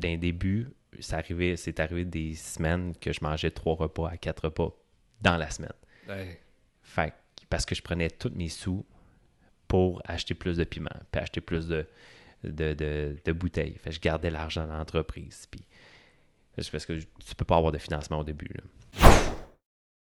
d'un début, c'est arrivé, c'est arrivé des semaines que je mangeais trois repas à quatre repas dans la semaine. Fait parce que je prenais tous mes sous pour acheter plus de piment, puis acheter plus de, de, de, de bouteilles. Fait je gardais l'argent dans l'entreprise. Puis, c'est parce que tu peux pas avoir de financement au début. là.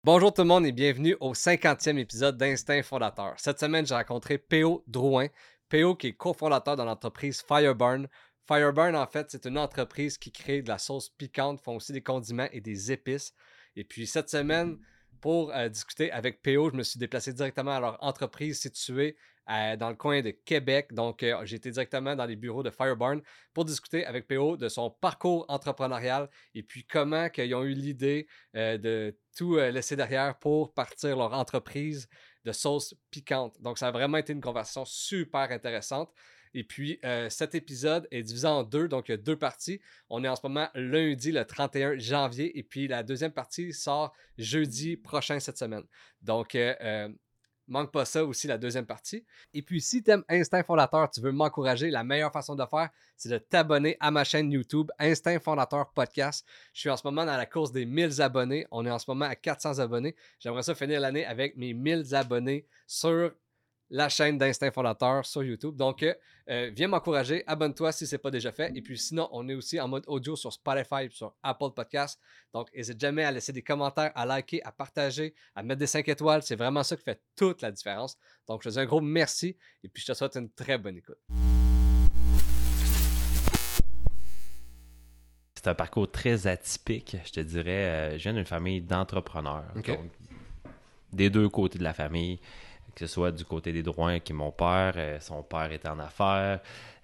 Bonjour tout le monde et bienvenue au 50e épisode d'Instinct Fondateur. Cette semaine, j'ai rencontré P.O. Drouin. P.O. qui est cofondateur de l'entreprise Fireburn. Fireburn, en fait, c'est une entreprise qui crée de la sauce piquante, font aussi des condiments et des épices. Et puis cette semaine, pour euh, discuter avec P.O., je me suis déplacé directement à leur entreprise située euh, dans le coin de Québec. Donc, euh, j'ai été directement dans les bureaux de Fireburn pour discuter avec P.O. de son parcours entrepreneurial et puis comment qu'ils ont eu l'idée euh, de tout laisser derrière pour partir leur entreprise de sauce piquante. Donc, ça a vraiment été une conversation super intéressante. Et puis, euh, cet épisode est divisé en deux, donc il y a deux parties. On est en ce moment lundi, le 31 janvier, et puis la deuxième partie sort jeudi prochain cette semaine. Donc, euh, euh, manque pas ça aussi, la deuxième partie. Et puis, si tu aimes Instinct Fondateur, tu veux m'encourager, la meilleure façon de faire, c'est de t'abonner à ma chaîne YouTube, Instinct Fondateur Podcast. Je suis en ce moment dans la course des 1000 abonnés. On est en ce moment à 400 abonnés. J'aimerais ça finir l'année avec mes 1000 abonnés sur la chaîne d'Instinct Fondateur sur YouTube. Donc, euh, euh, viens m'encourager, abonne-toi si ce n'est pas déjà fait. Et puis sinon, on est aussi en mode audio sur Spotify, sur Apple Podcast. Donc, n'hésite jamais à laisser des commentaires, à liker, à partager, à mettre des 5 étoiles. C'est vraiment ça qui fait toute la différence. Donc, je te dis un gros merci et puis je te souhaite une très bonne écoute. C'est un parcours très atypique, je te dirais. Euh, je viens d'une famille d'entrepreneurs. Donc, des deux côtés de la famille, que ce soit du côté des Drouin, qui est mon père, euh, son père est en affaires.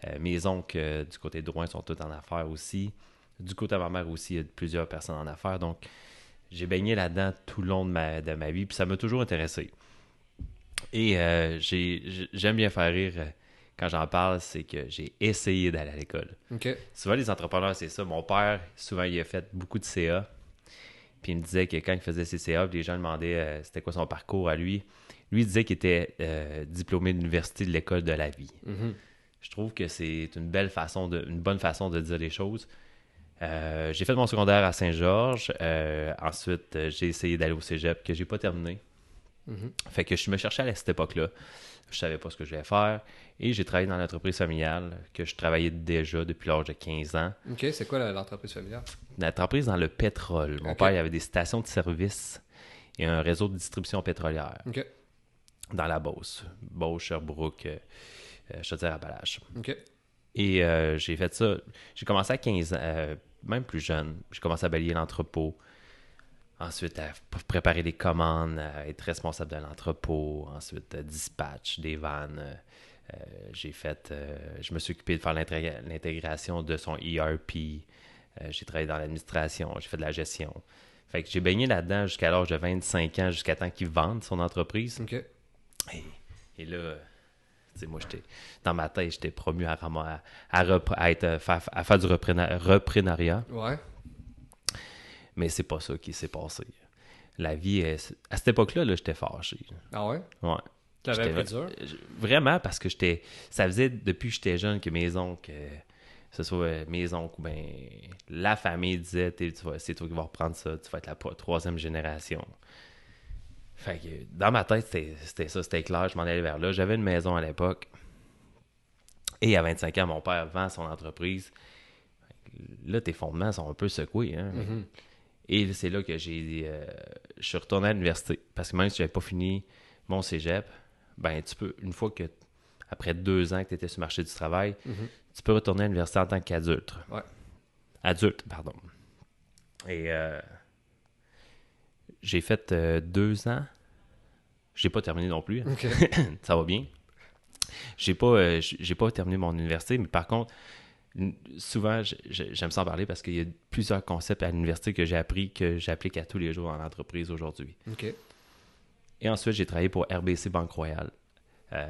Euh, mes oncles euh, du côté de Drouin sont tous en affaires aussi. Du côté de ma mère aussi, il y a plusieurs personnes en affaires. Donc, j'ai baigné là-dedans tout le long de ma, de ma vie, puis ça m'a toujours intéressé. Et j'ai- j'ai- j'aime bien faire rire quand j'en parle, c'est que j'ai essayé d'aller à l'école. OK. Souvent, les entrepreneurs, c'est ça. Mon père, souvent, il a fait beaucoup de CA. Puis il me disait que quand il faisait ses CA, les gens demandaient euh, c'était quoi son parcours à lui. Lui, il disait qu'il était euh, diplômé de l'université de l'école de la vie. Mhm. Je trouve que c'est une belle façon, de, une bonne façon de dire les choses. Euh, j'ai fait mon secondaire à Saint-Georges. Euh, ensuite, j'ai essayé d'aller au cégep que j'ai pas terminé. Mhm. Fait que je me cherchais à cette époque-là. Je savais pas ce que je voulais faire. Et j'ai travaillé dans l'entreprise familiale que je travaillais déjà depuis l'âge de 15 ans. OK, c'est quoi l'entreprise familiale? Une entreprise dans le pétrole. Mon père, il avait des stations de service et un réseau de distribution pétrolière OK. Dans la Beauce. Beauce, Sherbrooke, euh, euh, Chaudière-Appalaches. OK. Et euh, j'ai fait ça. J'ai commencé à 15 ans, euh, même plus jeune. J'ai commencé à balayer l'entrepôt. Ensuite, à préparer des commandes, à être responsable de l'entrepôt. Ensuite, euh, dispatch des vannes. J'ai fait. je me suis occupé de faire l'intégra- l'intégration de son ERP. J'ai travaillé dans l'administration. J'ai fait de la gestion. Fait que j'ai baigné là-dedans jusqu'à l'âge de 25 ans, jusqu'à temps qu'il vende son entreprise. Et, et là, moi, j'étais dans ma tête, j'étais promu à, rama- à, à repre- à être, euh, faire, à faire du reprenariat, Ouais. mais c'est pas ça qui s'est passé. La vie, est- à cette époque-là, là, j'étais fâché. Ah ouais? Ouais. T'avais pris dur? vra- Vraiment, parce que j'étais. Ça faisait depuis que j'étais jeune que mes oncles, euh, que ce soit euh, mes oncles ou ben la famille disait c'est toi qui vas reprendre ça, tu vas être la troisième génération. Fait que dans ma tête, c'était ça, c'était clair, je m'en allais vers là. J'avais une maison à l'époque. Et à 25 ans, mon père vend son entreprise. Là, tes fondements sont un peu secoués. Hein? Mhm. Et c'est là que j'ai. euh, je suis retourné à l'université. Parce que même si j'avais pas fini mon cégep, ben tu peux, une fois que, après deux ans que tu étais sur le marché du travail, Mhm. tu peux retourner à l'université en tant qu'adulte. Ouais. Adulte, pardon. Et euh, j'ai fait euh, deux ans. J'ai pas terminé non plus. Ça va bien. J'ai pas, euh, j'ai pas terminé mon université, mais par contre, souvent, j'aime ça en parler parce qu'il y a plusieurs concepts à l'université que j'ai appris que j'applique à tous les jours dans l'entreprise aujourd'hui. Et ensuite, j'ai travaillé pour RBC Banque Royale. Euh,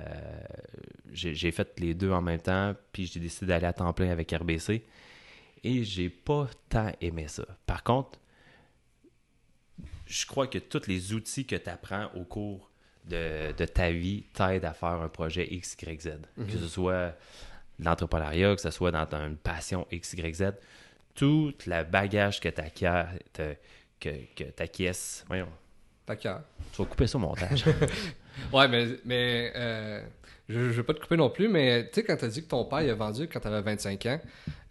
j'ai j'ai fait les deux en même temps, puis j'ai décidé d'aller à temps plein avec RBC. Et j'ai pas tant aimé ça. Par contre, je crois que tous les outils que tu apprends au cours de, de ta vie t'aident à faire un projet X, Y, Z. Que ce soit l'entrepreneuriat, que ce soit dans une passion X, Y, Z, tout le bagage que tu que, que t'acquiesces, voyons, D'accord. tu vas couper ça au montage. Ouais, mais, mais euh, je, je veux pas te couper non plus, mais tu sais, quand tu as dit que ton père il a vendu quand tu avais 25 ans,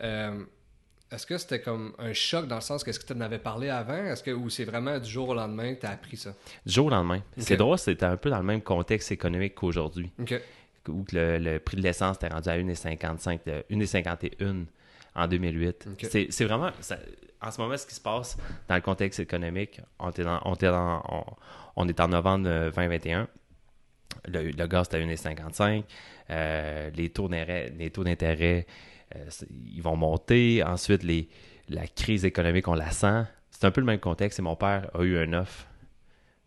euh, est-ce que c'était comme un choc dans le sens qu'est-ce que tu en avais parlé avant? Est-ce que, ou c'est vraiment du jour au lendemain que tu as appris ça? du jour au lendemain. C'est drôle, c'était un peu dans le même contexte économique qu'aujourd'hui. Où le, le prix de l'essence était rendu à 1,55, de 1,51 en 2008. Ok. C'est vraiment, ça- en ce moment, ce qui se passe dans le contexte économique, on est, dans- on est, dans- on, on est en novembre euh, 2021. Le, le gaz est à 1,55. Euh, les taux d'intérêt, les taux d'intérêt, euh, ils vont monter. Ensuite, les, la crise économique, on la sent. C'est un peu le même contexte. Et mon père a eu un offre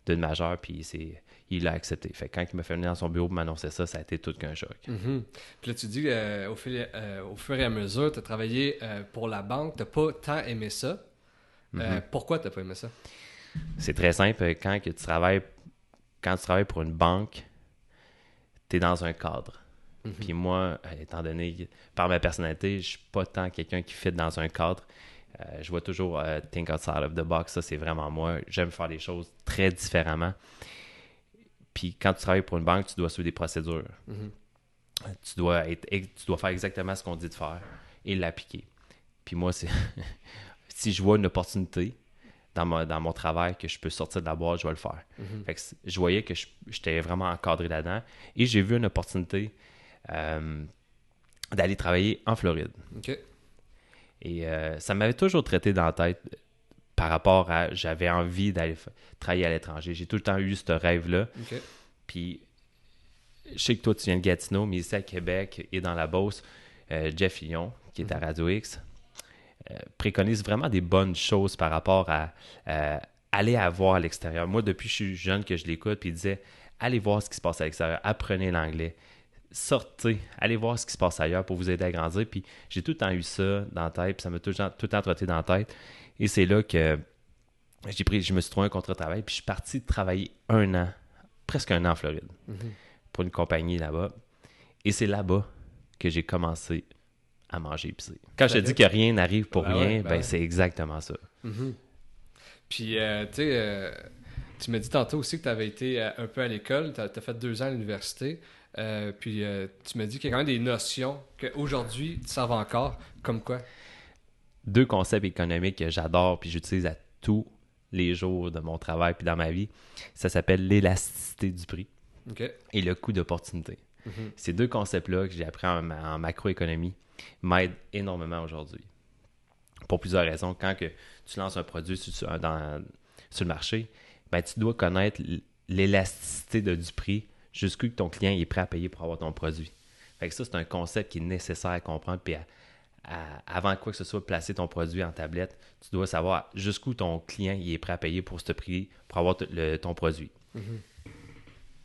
d'une majeure, puis c'est il l'a accepté. Fait que quand il m'a fait venir dans son bureau pour m'annoncer ça, ça a été tout qu'un choc. Mhm. Puis là, tu dis euh, au, fil- euh, au fur et à mesure, tu as travaillé euh, pour la banque, tu pas tant aimé ça. Euh, pourquoi tu pas aimé ça? C'est très simple. Quand que tu travailles quand tu travailles pour une banque, tu es dans un cadre. Puis moi, euh, étant donné que par ma personnalité, je suis pas tant quelqu'un qui fit dans un cadre. Euh, je vois toujours euh, think outside of the box. Ça, c'est vraiment moi. J'aime faire les choses très différemment. Puis quand tu travailles pour une banque, tu dois suivre des procédures. Mhm. Tu dois être, tu dois faire exactement ce qu'on dit de faire et l'appliquer. Puis moi, c'est si je vois une opportunité dans, ma- dans mon travail que je peux sortir de la boîte, je vais le faire. Mhm. Fait que je voyais que je- j'étais vraiment encadré là-dedans. Et j'ai vu une opportunité euh, d'aller travailler en Floride. Ok. Et euh, ça m'avait toujours traité dans la tête par rapport à j'avais envie d'aller travailler à l'étranger. J'ai tout le temps eu ce rêve-là. Puis, je sais que toi, tu viens de Gatineau, mais ici à Québec et dans la Beauce, euh, Jeff Lyon, qui est à Radio X, euh, préconise vraiment des bonnes choses par rapport à euh, aller à voir à l'extérieur. Moi, depuis que je suis jeune, que je l'écoute, puis il disait allez voir ce qui se passe à l'extérieur, apprenez l'anglais, sortez, allez voir ce qui se passe ailleurs pour vous aider à grandir. Puis, j'ai tout le temps eu ça dans la tête, puis ça m'a tout, le temps- tout le temps trotté dans la tête. Et c'est là que j'ai pris, je me suis trouvé un contrat de travail, puis je suis parti travailler un an, presque un an en Floride Mhm. pour une compagnie là-bas. Et c'est là-bas que j'ai commencé à manger épicé. Quand je te dis que rien n'arrive pour Ben rien, ouais, ben ben ouais. c'est exactement ça. Mhm. Puis, euh, tu sais, euh, tu m'as dit tantôt aussi que tu avais été euh, un peu à l'école, tu as, fait deux ans à l'université. Euh, puis, euh, tu m'as dit qu'il y a quand même des notions qu'aujourd'hui, tu savent encore, comme quoi? Deux concepts économiques que j'adore puis j'utilise à tous les jours de mon travail puis dans ma vie. Ça s'appelle l'élasticité du prix et le coût d'opportunité. Mhm. Ces deux concepts-là que j'ai appris en, ma- en macroéconomie m'aident énormément aujourd'hui. Pour plusieurs raisons. Quand que tu lances un produit sur, sur- dans- sur le marché, ben, tu dois connaître l'élasticité de- du prix jusqu'où que ton client est prêt à payer pour avoir ton produit. Fait que ça, c'est un concept qui est nécessaire à comprendre. Puis à- à- avant quoi que ce soit, placer ton produit en tablette, tu dois savoir jusqu'où ton client est prêt à payer pour ce prix, pour avoir le- ton produit. Mhm.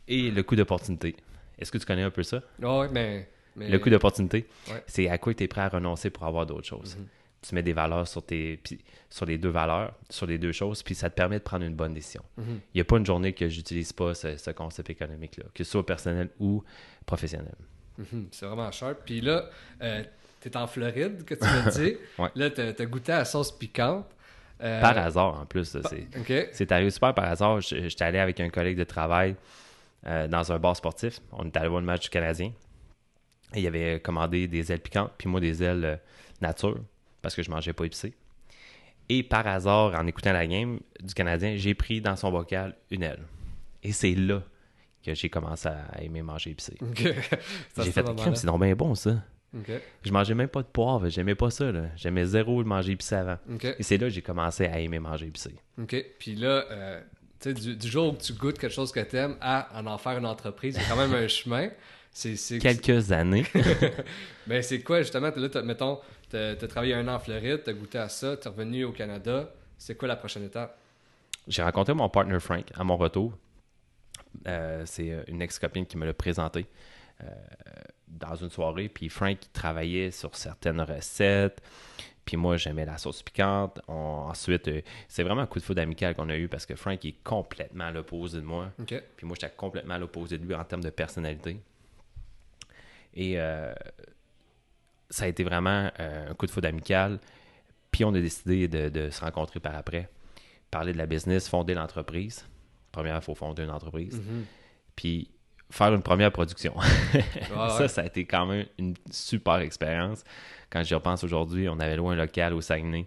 Et le coût d'opportunité. Est-ce que tu connais un peu ça? Ah ouais, mais, mais- Le coût d'opportunité, Ouais. c'est à quoi tu es prêt à renoncer pour avoir d'autres choses. Mhm. Tu mets des valeurs sur, tes, puis sur les deux valeurs, sur les deux choses, puis ça te permet de prendre une bonne décision. Mhm. Il n'y a pas une journée que j'utilise pas ce, ce concept économique-là, que ce soit personnel ou professionnel. Mhm, C'est vraiment sharp. Puis là, euh, t'es en Floride, que tu m'as dit. Ouais. Là, t'as as goûté à la sauce piquante. Euh, Par hasard, en plus. c'est, arrivé super par hasard. J'étais allé avec un collègue de travail euh, dans un bar sportif. On était allé voir le match du Canadien. Et il avait commandé des ailes piquantes, puis moi des ailes euh, nature, parce que je mangeais pas épicé. Et par hasard, en écoutant la game du Canadien, j'ai pris dans son bocal une aile. Et c'est là que j'ai commencé à aimer manger épicé. J'ai fait, crème, c'est donc bien bon ça. OK. Je mangeais même pas de poivre, j'aimais pas ça. J'aimais zéro le manger épicé avant. Et c'est là que j'ai commencé à aimer manger épicé. OK. Puis là, euh, tu sais, du, du jour où tu goûtes quelque chose que t'aimes à en en faire une entreprise, c'est quand même un chemin. C'est, Quelques années. Ben, c'est quoi, justement? Là, mettons, t'as as travaillé un an en Floride, t'as goûté à ça, t'es revenu au Canada. C'est quoi la prochaine étape? J'ai rencontré mon partner Frank à mon retour. Euh, c'est euh, une ex-copine qui me l'a présenté euh, dans une soirée. Puis Frank il travaillait sur certaines recettes. Puis moi, j'aimais la sauce piquante. On- ensuite, euh, c'est vraiment un coup de foudre amical qu'on a eu parce que Frank est complètement à l'opposé de moi. Puis moi, j'étais complètement à l'opposé de lui en termes de personnalité. Et euh, ça a été vraiment euh, un coup de foudre amical. Puis on a décidé de, se rencontrer par après, parler de la business, fonder l'entreprise. Première, il faut fonder une entreprise. Mhm. Puis faire une première production. ça, ça a été quand même une super expérience. Quand j'y repense aujourd'hui, on avait loué un local au Saguenay.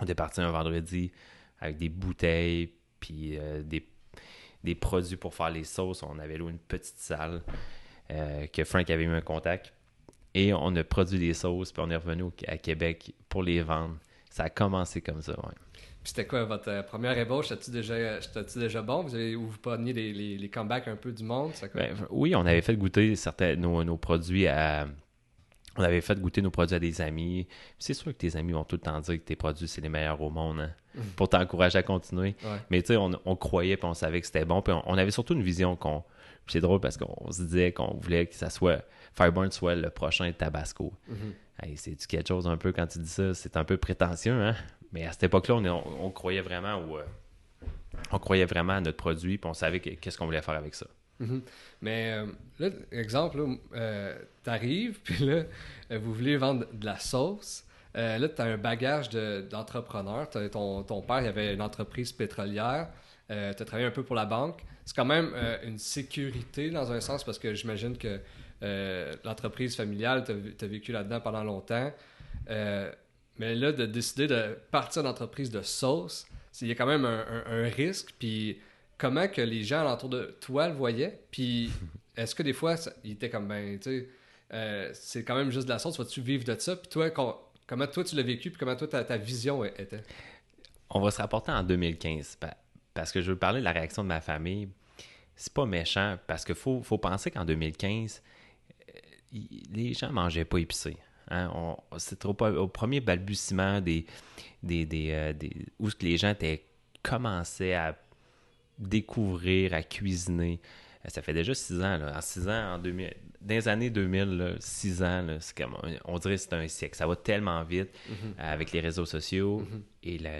On est parti un vendredi avec des bouteilles, puis euh, des, des, produits pour faire les sauces. On avait loué une petite salle euh, que Frank avait mis un contact. Et on a produit des sauces, puis on est revenu à Québec pour les vendre. Ça a commencé comme ça, ouais. c'était quoi votre euh, première ébauche? C'était-tu déjà, déjà bon? Vous avez, ou vous preniez les, les, les, comebacks un peu du monde? Ben, oui, on avait fait goûter certains, nos, nos produits à, on avait fait goûter nos produits à des amis. C'est sûr que tes amis vont tout le temps dire que tes produits, c'est les meilleurs au monde hein, mm. pour t'encourager à continuer. Mais tu sais, on, croyait puis on savait que c'était bon. Puis on, avait surtout une vision qu'on. C'est drôle parce qu'on se disait qu'on voulait que ça soit. Fireburn soit le prochain Tabasco. Mm-hmm. c'est quelque chose un peu quand tu dis ça? C'est un peu prétentieux, hein? Mais à cette époque-là, on, croyait vraiment euh, on croyait vraiment à notre produit puis on savait qu'est-ce qu'on voulait faire avec ça. Mhm. Mais euh, là, exemple, euh, t'arrives, puis là, euh, vous voulez vendre de la sauce. là, tu as un bagage d'entrepreneur. ton, ton, père, il avait une entreprise pétrolière. tu as travaillé un peu pour la banque. C'est quand même une sécurité dans un sens parce que j'imagine que l'entreprise familiale, tu as, vécu là-dedans pendant longtemps. mais là, de décider de partir d'entreprise de sauce, il y a quand même un, risque. Puis comment que les gens autour de toi le voyaient, puis est-ce que des fois, il était comme, ben, tu sais, euh, c'est quand même juste de la sauce, vas-tu vivre de ça, puis toi, comment toi tu l'as vécu, puis comment toi ta, vision était? On va se rapporter en 2015, parce que je veux parler de la réaction de ma famille. C'est pas méchant, parce qu'il faut, faut penser qu'en 2015, euh, les gens mangeaient pas épicé. Hein? C'était au, premier balbutiement des, des, des, euh, où les gens étaient, commençaient à découvrir, à cuisiner. Euh, ça fait déjà six ans. Là. En six ans, en 2000, dans les années 2000, six ans, comme, on dirait que c'est un siècle. Ça va tellement vite euh, avec les réseaux sociaux mm-hmm. et, la,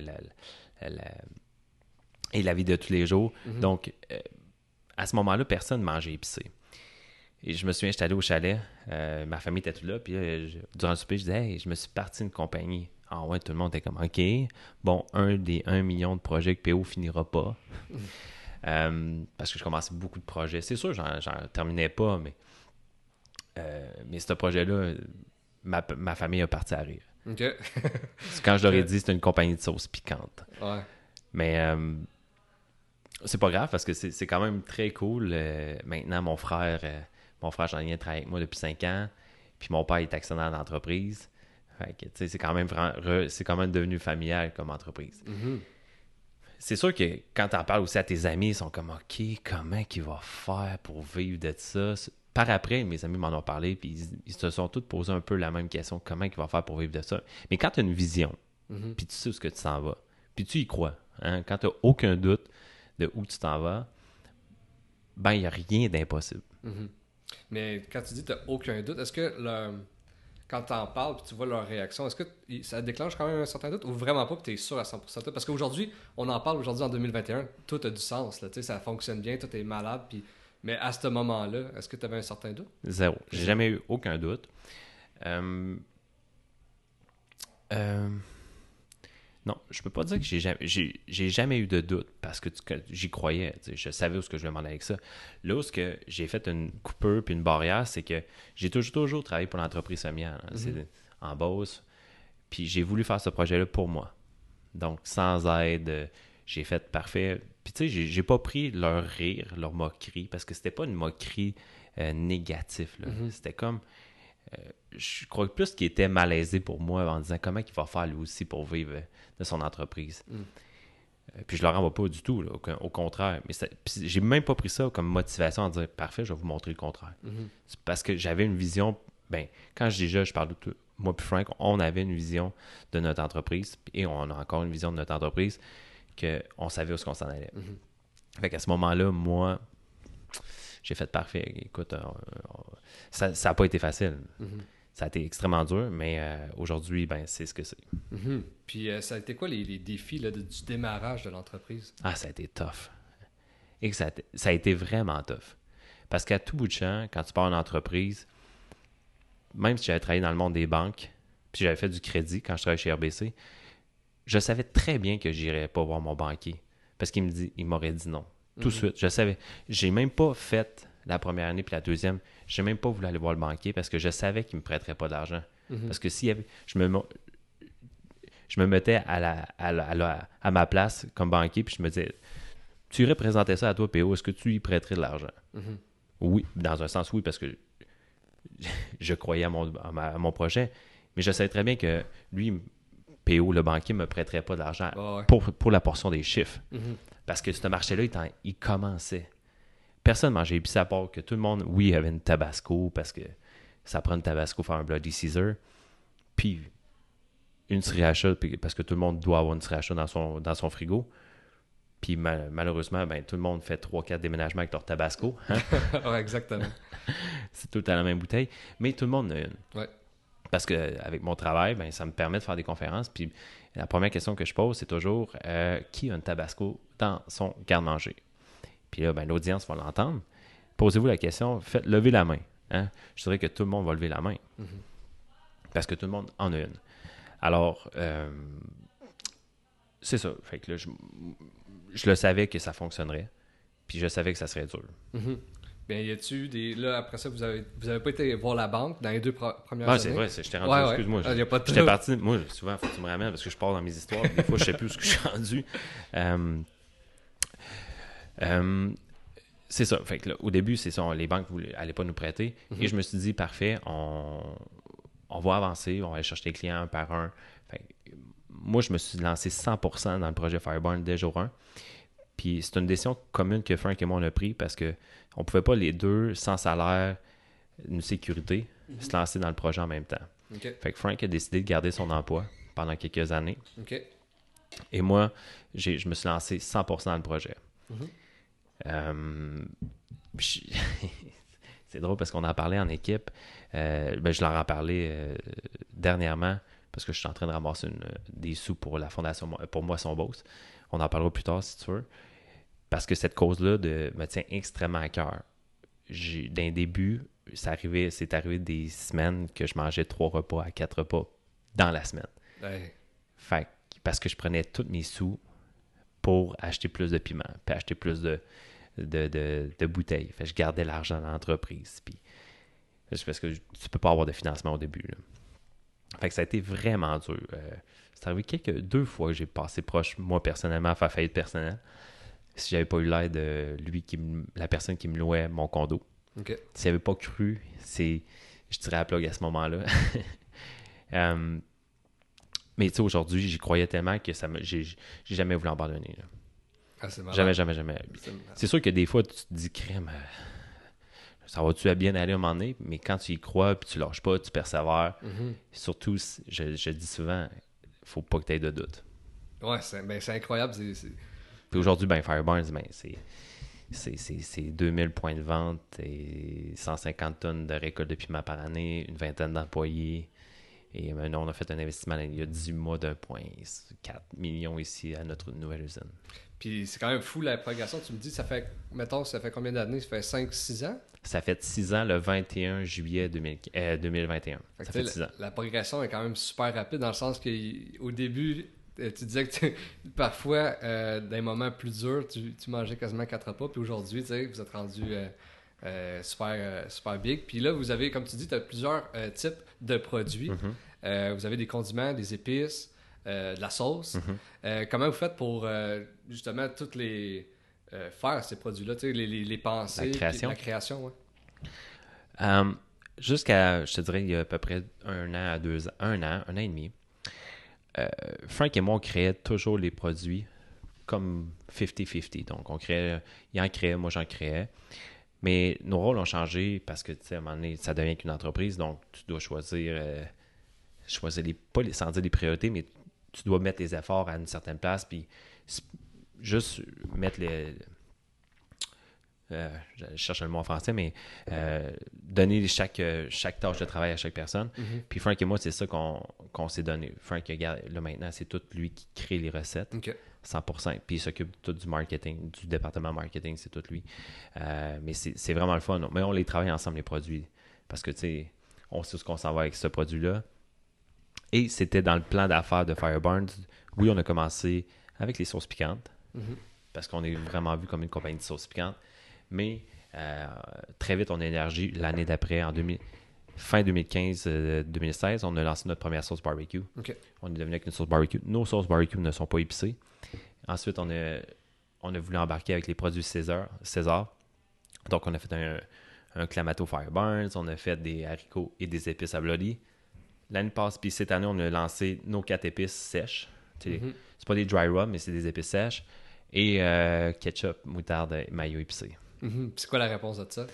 et la vie de tous les jours. Mm-hmm. Donc, euh, à ce moment-là, personne ne mangeait épicé. Et je me souviens, j'étais allé au chalet, ma famille était tout là, puis durant le souper, je disais, hey, je me suis parti une compagnie. Ah ouais, tout le monde était comme, OK, bon, un des 1 million de projets que PO finira pas. Euh, parce que je commençais beaucoup de projets. C'est sûr, j'en terminais pas, mais, euh, mais ce projet-là, ma, ma, famille a parti à rire. Quand je leur ai dit, c'était une compagnie de sauce piquante. Mais euh, c'est pas grave parce que c'est quand même très cool. maintenant, mon frère, mon frère Jean-Lien travaille avec moi depuis 5 ans. Puis mon père est actionnaire d'entreprise c'est quand même c'est quand même devenu familial comme entreprise. Mm-hmm. C'est sûr que quand tu en parles aussi à tes amis, ils sont comme OK, comment qu'il va faire pour vivre de ça? Par après, mes amis m'en ont parlé, puis ils, se sont tous posé un peu la même question, comment il va faire pour vivre de ça? Mais quand tu as une vision, mm-hmm. puis tu sais où ce que tu t'en vas, puis tu y crois, hein, quand tu n'as aucun doute de où tu t'en vas, ben il n'y a rien d'impossible. Mm-hmm. Mais quand tu dis tu n'as aucun doute, est-ce que le quand tu en parles puis tu vois leur réaction, est-ce que ça déclenche quand même un certain doute ou vraiment pas que tu es sûr à 100% Parce qu'aujourd'hui, on en parle aujourd'hui en 2021, tout a du sens, là, ça fonctionne bien, tout est malade, puis... mais à ce moment-là, est-ce que tu avais un certain doute? Zéro. J'ai jamais eu aucun doute. Euh... Euh... Non, je peux pas dire que j'ai jamais, j'ai, jamais eu de doute parce que, j'y croyais. Je savais où ce que je voulais m'en aller avec ça. Là où ce que j'ai fait une coupeur puis une barrière, c'est que j'ai toujours, toujours travaillé pour l'entreprise familiale. Hein. C'est mm-hmm. en Beauce. Puis j'ai voulu faire ce projet-là pour moi. Donc, sans aide, j'ai fait parfait. Puis tu sais, j'ai, j'ai pas pris leur rire, leur moquerie, parce que c'était pas une moquerie euh, négative. Mm-hmm. C'était comme euh, je crois plus qu'il était malaisé pour moi en disant comment il va faire lui aussi pour vivre de son entreprise. Mm. Euh, puis je leur envoie pas du tout, au, contraire. Mais j'ai même pas pris ça comme motivation en disant parfait, je vais vous montrer le contraire. Mm-hmm. parce que j'avais une vision. Ben, quand je dis je, je parle de tout. Moi puis Frank, on avait une vision de notre entreprise et on a encore une vision de notre entreprise qu'on savait où ce qu'on s'en allait. Mm-hmm. Fait qu'à ce moment-là, moi, j'ai fait parfait. Écoute, ça n'a pas été facile. Mm-hmm. Ça a été extrêmement dur, mais euh, aujourd'hui, ben, c'est ce que c'est. Mm-hmm. Puis, euh, ça a été quoi les, défis là, du démarrage de l'entreprise? Ah, ça a été tough. Et ça, a été, vraiment tough. Parce qu'à tout bout de champ, quand tu pars en entreprise, même si j'avais travaillé dans le monde des banques, puis j'avais fait du crédit quand je travaillais chez RBC, je savais très bien que j'irais pas voir mon banquier. Parce qu'il me dit, il m'aurait dit non. Tout de Mhm. suite. Je savais. J'ai même pas fait la première année puis la deuxième. J'ai même pas voulu aller voir le banquier parce que je savais qu'il me prêterait pas d'argent. Mhm. Parce que si je me, je me mettais à, la, à, la- à la- à ma place comme banquier, puis je me disais, tu irais présenter ça à toi, PO, est-ce que tu lui prêterais de l'argent? Mhm. Oui, dans un sens, oui, parce que je croyais à mon, à ma- à mon projet, mais je savais très bien que lui, PO, le banquier, me prêterait pas Ouais, ouais. pour, pour la portion des chiffres. Parce que ce marché-là, il, en- il commençait. Personne mangeait épicé à part que tout le monde, oui, avait une Tabasco parce que ça prend une Tabasco pour faire un Bloody Caesar. Puis une sriracha parce que tout le monde doit avoir une sriracha dans son, dans son frigo. Puis mal- malheureusement, ben, tout le monde fait 3-4 déménagements avec leur Tabasco. hein? ouais, exactement. C'est tout à la même bouteille. Mais tout le monde en a une. Ouais. Parce que avec mon travail, ben, ça me permet de faire des conférences. Puis la première question que je pose, c'est toujours euh, qui a une Tabasco dans son garde-manger? Puis là, ben, l'audience va l'entendre. Posez-vous la question, faites lever la main. hein. Je dirais que tout le monde va lever la main. Mhm. Parce que tout le monde en a une. Alors, euh, c'est ça. Fait que là, je, je le savais que ça fonctionnerait. Puis je savais que ça serait dur. Mhm. Bien, y a-tu des. Là, après ça, vous avez, vous avez pas été voir la banque dans les deux premières Ah, années? c'est vrai, c'est- je t'ai rendu, Ouais, ouais. excuse-moi. Ah, de J'étais trouble. parti, moi, souvent, faut que tu me ramènes parce que je pars dans mes histoires. Des fois, je sais plus où ce que je suis rendu. Euh, euh, c'est ça. Fait que là, au début, c'est ça. Les banques n'allaient pas nous prêter. Mhm. Et je me suis dit, parfait, on, on va avancer, on va aller chercher des clients un par un. Fait que, moi, je me suis lancé 100% dans le projet Fireburn dès jour 1. Puis c'est une décision commune que Frank et moi on a pris parce que on pouvait pas les deux, sans salaire, une sécurité, se lancer dans le projet en même temps. Fait que Frank a décidé de garder son emploi pendant quelques années. Et moi, je me suis lancé 100% dans le projet. Mhm. Euh, c'est drôle parce qu'on en parlait en équipe. Euh, ben, je leur en parlais euh, dernièrement parce que je suis en train de ramasser une- des sous pour la fondation pour moi son boss. On en parlera plus tard si tu veux. Parce que cette cause-là de, me tient extrêmement à cœur. D'un début, c'est arrivé des semaines que je mangeais trois repas à quatre repas dans la semaine. Fait parce que je prenais tous mes sous pour acheter plus de piment, puis acheter plus de, de, de- de bouteilles. Fait je gardais l'argent dans l'entreprise. Puis, parce que tu peux pas avoir de financement au début. là. Fait que ça a été vraiment dur. Euh, c'est arrivé quelques deux fois que j'ai passé proche, moi personnellement, à faire faillite personnelle. Si j'avais pas eu l'aide de lui, qui me- la personne qui me louait mon condo. OK. S'il n'avait pas cru, c'est, je tirais à plug à ce moment-là. Euh, mais tu sais, aujourd'hui, j'y croyais tellement que ça me, j'ai, j'ai jamais voulu abandonner. là. Ah, c'est. Jamais, jamais, jamais. C'est sûr que des fois, tu te dis, crème, euh, ça va-tu bien aller à un moment donné? Mais quand tu y crois, puis tu lâches pas, tu persévères. Mhm. Surtout, je dis souvent, faut pas que tu aies de doute. Ouais, c'est ben, incroyable. Puis aujourd'hui, ben, Fireburns, ben, c'est, c'est, c'est, c'est 2000 points de vente et 150 tonnes de récolte de piment par année, une vingtaine d'employés. Et maintenant, on a fait un investissement il y a 18 mois d'un point 4 millions ici à notre nouvelle usine. Puis c'est quand même fou la progression. Tu me dis, ça fait, mettons, ça fait combien d'années? Ça fait 5-6 ans? Ça fait 6 ans le 21 juillet 2000 euh, 2021. Fait que ça fait sais, 6 ans. la, la progression est quand même super rapide dans le sens qu'au début, euh, tu disais que parfois, euh, dans les moments plus durs, tu, tu mangeais quasiment quatre repas. Puis aujourd'hui, tu sais, vous êtes rendu euh, euh, super, euh, super big. Puis là, vous avez, comme tu dis, tu as plusieurs euh, types de produits. Mhm. Euh, vous avez des condiments, des épices, euh, de la sauce. Mhm. Euh, comment vous faites pour euh, justement toutes les euh, faire ces produits-là, les, les, les penser, La création. la création, ouais. Euh, Jusqu'à, je te dirais, il y a à peu près un an à deux ans, un an, un an et demi, euh, Frank et moi, on créait toujours les produits comme 50-50. Donc, on créait, il en créait, moi j'en créais. Mais nos rôles ont changé parce que, tu sais, à un moment donné, ça devient qu'une entreprise. Donc, tu dois choisir, euh, choisir les, pas les, sans dire les priorités, mais tu dois mettre les efforts à une certaine place. Puis, juste mettre les. euh, je cherche le mot en français, mais euh, donner chaque, chaque tâche de travail à chaque personne. Mhm. Puis Frank et moi, c'est ça qu'on s'est donné. Frank, regarde, là maintenant, c'est tout lui qui crée les recettes, OK. 100%. Puis il s'occupe tout du marketing, du département marketing, c'est tout lui. Euh, mais c'est c'est vraiment le fun. Mais on les travaille ensemble, les produits. Parce que, tu sais, on sait ce qu'on s'en va avec ce produit-là. Et c'était dans le plan d'affaires de Fireburns. Oui, on a commencé avec les sauces piquantes, Mhm. parce qu'on est vraiment vu comme une compagnie de sauces piquantes. Mais euh, très vite, on a énergie. L'année d'après, en 2000 fin 2015-2016, on a lancé notre première sauce barbecue. On est devenu avec une sauce barbecue. Nos sauces barbecue ne sont pas épicées. Ensuite, on a, on a voulu embarquer avec les produits César. César. Donc, on a fait un, un Clamato Fireburns, on a fait des haricots et des épices à bloody. L'année passe, puis cette année, on a lancé nos quatre épices sèches. Mhm. C'est pas des dry rub, mais c'est des épices sèches. Et euh, ketchup, moutarde mayo épicé. Mhm. Puis C'est quoi la réponse de ça?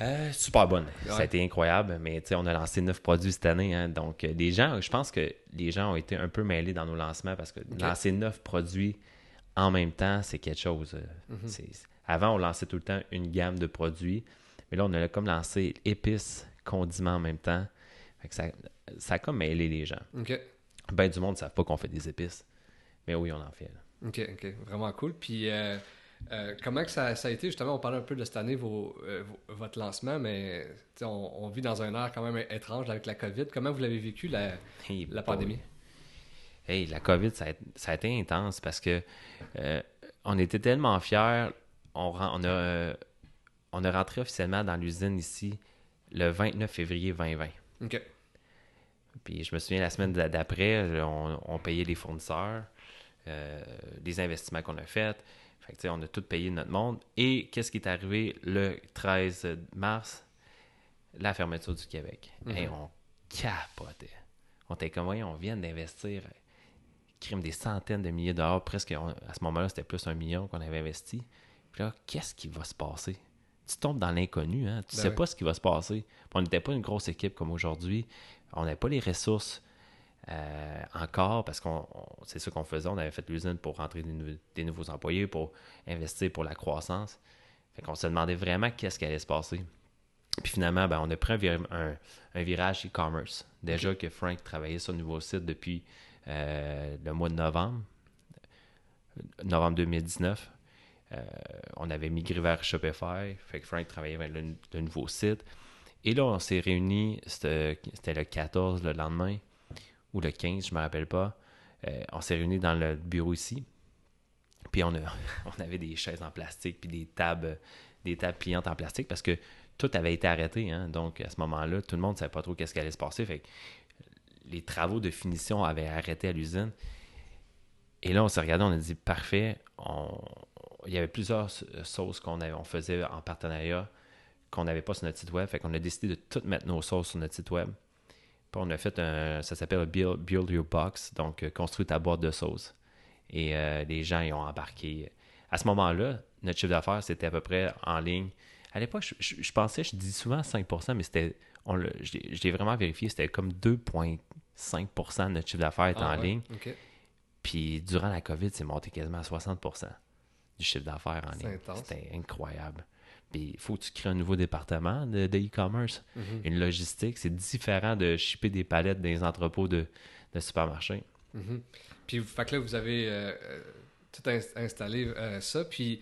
Euh, super bonne. Ça a été incroyable, mais on a lancé neuf produits cette année. hein. donc, euh, les gens, je pense que les gens ont été un peu mêlés dans nos lancements parce que lancer neuf produits en même temps, c'est quelque chose. c'est- Avant, on lançait tout le temps une gamme de produits, mais là, on a comme lancé épices, condiments en même temps. Fait que ça, ça a comme mêlé les gens. OK. Ben du monde ne savent pas qu'on fait des épices. Mais oui, on en fait. là. OK, OK. Vraiment cool. Puis, euh, euh, comment que ça, ça a été, justement, on parlait un peu de cette année, vos, euh, vos- votre lancement, mais on, on vit dans un air quand même étrange avec la COVID. Comment vous l'avez vécu, la, Hey, la boy. pandémie? Hey, la COVID, ça a, ça a été intense parce que on était tellement fiers. On, ren- on, a, on a rentré officiellement dans l'usine ici le 29 février 2020. OK. Puis je me souviens, la semaine d'a- d'après, on, on payait les fournisseurs, euh, les investissements qu'on a faits. Fait que, tu sais, on a tout payé de notre monde. Et qu'est-ce qui est arrivé le 13 mars? La fermeture du Québec. Mhm. Hey, on capotait. On était comme, voyons, on vient d'investir euh, crime des centaines de milliers de dollars. Presque, on- à ce moment-là, c'était plus un million qu'on avait investi. Puis là, qu'est-ce qui va se passer? Tu tombes dans l'inconnu, hein? Tu Ben sais oui. pas ce qui va se passer. Puis on n'était pas une grosse équipe comme aujourd'hui. On n'avait pas les ressources euh, encore parce qu'on on- c'est ça qu'on faisait. On avait fait l'usine pour rentrer des, nou- des nouveaux employés, pour investir pour la croissance. Fait qu'on se demandait vraiment qu'est-ce qui allait se passer. Puis finalement, ben, on a pris un, vir- un- un virage e-commerce. Déjà que Frank travaillait sur le nouveau site depuis euh, le mois de novembre, novembre 2019. Euh, on avait migré vers Shopify. Fait que Frank travaillait vers le, le nouveau site. Et là, on s'est réunis, c'était le 14 le lendemain, ou le 15, je ne me rappelle pas. Euh, on s'est réunis dans le bureau ici. Puis on, avait des chaises en plastique, puis des tables, des tables pliantes en plastique, parce que tout avait été arrêté. hein. Donc à ce moment-là, tout le monde ne savait pas trop qu'est-ce qui allait se passer. Les travaux de finition avaient arrêté à l'usine. Et là, on s'est regardé, on a dit parfait. Il y avait plusieurs sa- sauces qu'on faisait en partenariat qu'on n'avait pas sur notre site web. Fait qu'on a décidé de tout mettre nos sauces sur notre site web. Puis on a fait un. Ça s'appelle Build, Build Your Box, donc euh, construire ta boîte de sauce. Et euh, les gens y ont embarqué. À ce moment-là, notre chiffre d'affaires, c'était à peu près en ligne. À l'époque, je, je- je pensais, je dis souvent 5%, mais c'était. on Je l'ai- je l'ai vraiment vérifié, c'était comme 2,5% de notre chiffre d'affaires était Ah, en ouais. ligne. Puis durant la COVID, c'est monté quasiment à 60% du chiffre d'affaires en ligne. C'était incroyable. Puis il faut que tu crées un nouveau département de de e-commerce, Mhm. une logistique. C'est différent de shipper des palettes dans les entrepôts de, de supermarchés. Mhm. Puis, fait que là, vous avez euh, euh, tout ins- installé euh, ça. Puis,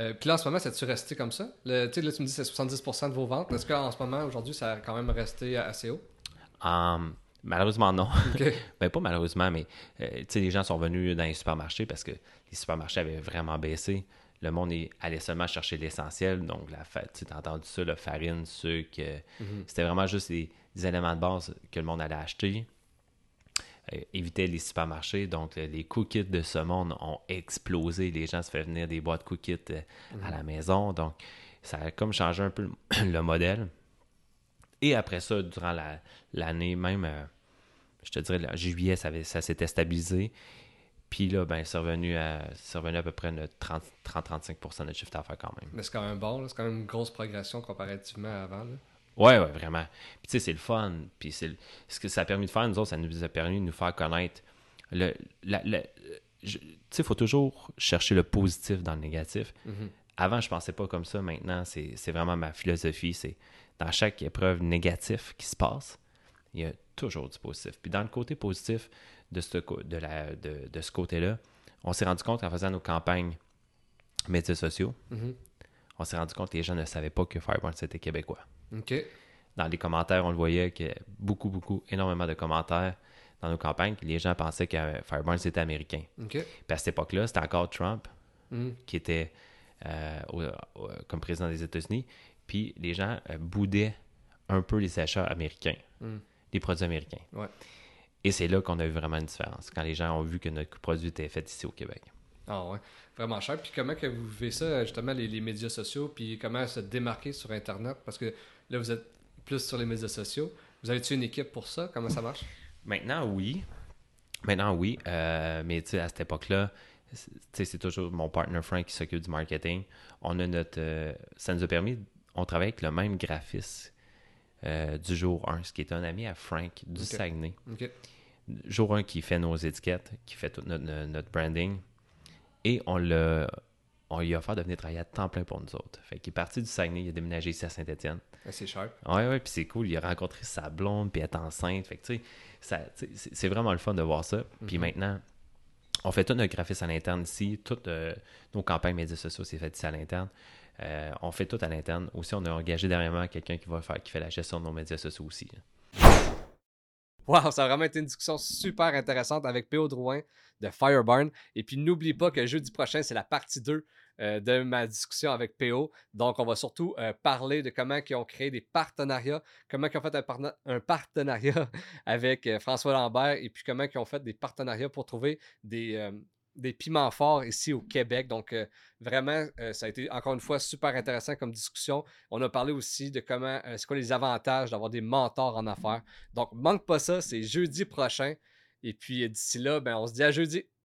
euh, puis là, en ce moment, c'est-tu resté comme ça? Le, là, tu me dis que c'est 70% de vos ventes. Est-ce qu'en ce moment, aujourd'hui, ça a quand même resté assez haut? Hum, malheureusement, non. Ben, pas malheureusement, mais les gens sont venus dans les supermarchés parce que les supermarchés avaient vraiment baissé. Le monde est, allait seulement chercher l'essentiel. Donc, la tu as entendu ça, la farine, sucre. euh, Mhm. C'était vraiment juste des, des éléments de base que le monde allait acheter. Euh, éviter les supermarchés. Donc, le- les cookies de ce monde ont explosé. Les gens se font venir des boîtes cookies euh, à la maison. Donc, ça a comme changé un peu le, le modèle. Et après ça, durant la- l'année même, euh, je te dirais, en juillet, ça, ça s'était stabilisé. Puis là, ben, c'est revenu, à- revenu à peu près notre 30-35% de chiffre d'affaires quand même. Mais c'est quand même bon. C'est quand même une grosse progression comparativement à avant. là. Ouais, ouais, vraiment. Puis tu sais, c'est le fun. Puis c'est ce que ça a permis de faire, nous autres, ça nous a permis de nous faire connaître. Le, la- la- je- tu sais, il faut toujours chercher le positif dans le négatif. Mhm. Avant, je pensais pas comme ça. Maintenant, c'est c'est vraiment ma philosophie. C'est dans chaque épreuve négative qui se passe, il y a toujours du positif. Puis dans le côté positif de ce, co- de la, de, de ce côté-là, on s'est rendu compte en faisant nos campagnes médias sociaux, Mhm. on s'est rendu compte que les gens ne savaient pas que Fireburn c'était québécois. Dans les commentaires, on le voyait a beaucoup, beaucoup, énormément de commentaires dans nos campagnes. Les gens pensaient que Fireburn, c'était américain. Puis à cette époque-là, c'était encore Trump Mm. qui était euh, au- au- comme président des États-Unis. Puis les gens euh, boudaient un peu les achats américains, Mm. les produits américains. Ouais. Et c'est là qu'on a vu vraiment une différence, quand les gens ont vu que notre produit était fait ici au Québec. Ah ouais, vraiment cher. Puis comment que vous vivez ça, justement, les, les médias sociaux, puis comment se démarquer sur Internet? Parce que là, vous êtes plus sur les médias sociaux. Vous avez-tu une équipe pour ça? Comment ça marche? Maintenant, oui. Maintenant, oui. Euh, mais à cette époque-là, c'est toujours mon partner Frank qui s'occupe du marketing. On a notre. euh, ça nous a permis. On travaille avec le même graphiste euh, du jour 1, ce qui est un ami à Frank du Ok. Saguenay. Jour 1 qui fait nos étiquettes, qui fait tout notre, branding. Et on l'a. On lui a offert de venir travailler à temps plein pour nous autres. Fait qu'il est parti du Saguenay, il a déménagé ici à Saint-Étienne. Ah, C'est cher. Ouais, ouais, puis c'est cool. Il a rencontré sa blonde, puis elle est enceinte. Fait que, tu sais, c'est vraiment le fun de voir ça. Puis Mhm. maintenant, on fait tout notre graphisme à l'interne ici. Toutes euh, nos campagnes médias sociaux, c'est fait ici à l'interne. Euh, on fait tout à l'interne. Aussi, on a engagé dernièrement quelqu'un qui va faire, qui fait la gestion de nos médias sociaux aussi. Wow, ça a vraiment été une discussion super intéressante avec P.O. Drouin de Fireburn. Et puis, n'oublie pas que jeudi prochain, c'est la partie 2 euh, de ma discussion avec P.O. Donc, on va surtout euh, parler de comment ils ont créé des partenariats, comment ils ont fait un, partenariat avec François Lambert et puis comment ils ont fait des partenariats pour trouver des, des piments forts ici au Québec. Donc, euh, vraiment, euh, ça a été encore une fois super intéressant comme discussion. On a parlé aussi de comment, euh, c'est quoi les avantages d'avoir des mentors en affaires. Donc, manque pas ça, c'est jeudi prochain. Et puis, d'ici là, ben, on se dit à jeudi.